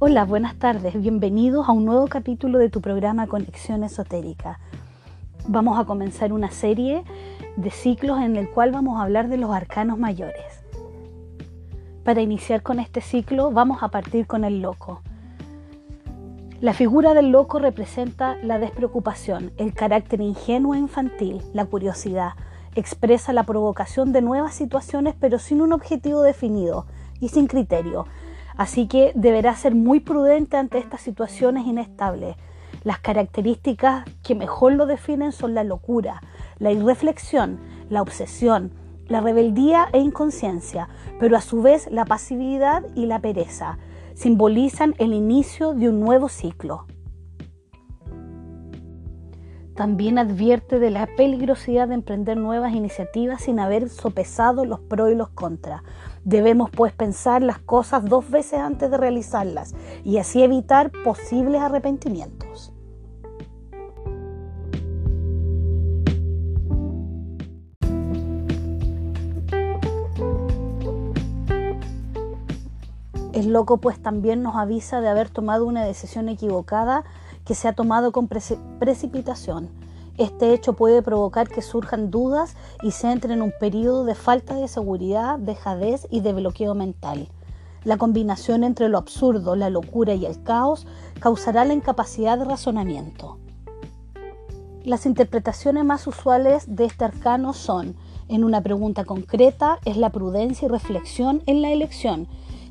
Hola, buenas tardes, bienvenidos a un nuevo capítulo de tu programa Conexión Esotérica. Vamos a comenzar una serie de ciclos en el cual vamos a hablar de los arcanos mayores. Para iniciar con este ciclo vamos a partir con el loco. La figura del loco representa la despreocupación, el carácter ingenuo e infantil, la curiosidad. Expresa la provocación de nuevas situaciones pero sin un objetivo definido y sin criterio. Así que deberá ser muy prudente ante estas situaciones inestables. Las características que mejor lo definen son la locura, la irreflexión, la obsesión, la rebeldía e inconsciencia, pero a su vez la pasividad y la pereza simbolizan el inicio de un nuevo ciclo. También advierte de la peligrosidad de emprender nuevas iniciativas sin haber sopesado los pros y los contras. Debemos pues pensar las cosas dos veces antes de realizarlas y así evitar posibles arrepentimientos. El loco pues también nos avisa de haber tomado una decisión equivocada que se ha tomado con precipitación. Este hecho puede provocar que surjan dudas y se entre en un periodo de falta de seguridad, dejadez y de bloqueo mental. La combinación entre lo absurdo, la locura y el caos causará la incapacidad de razonamiento. Las interpretaciones más usuales de este arcano son, en una pregunta concreta, es la prudencia y reflexión en la elección,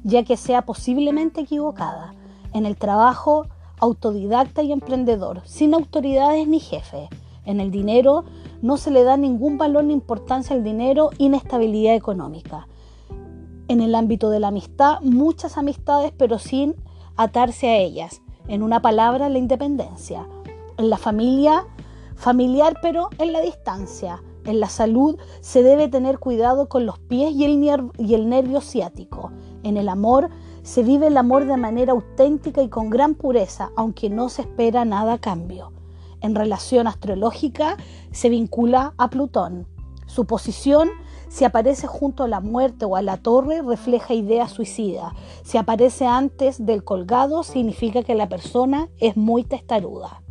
ya que sea posiblemente equivocada. En el trabajo, autodidacta y emprendedor, sin autoridades ni jefe. En el dinero, no se le da ningún valor ni importancia al dinero, inestabilidad económica. En el ámbito de la amistad, muchas amistades, pero sin atarse a ellas. En una palabra, la independencia. En la familia, familiar, pero en la distancia. En la salud se debe tener cuidado con los pies y el, y el nervio ciático. En el amor se vive el amor de manera auténtica y con gran pureza, aunque no se espera nada a cambio. En relación astrológica se vincula a Plutón. Su posición, si aparece junto a la muerte o a la torre, refleja idea suicida. Si aparece antes del colgado, significa que la persona es muy testaruda.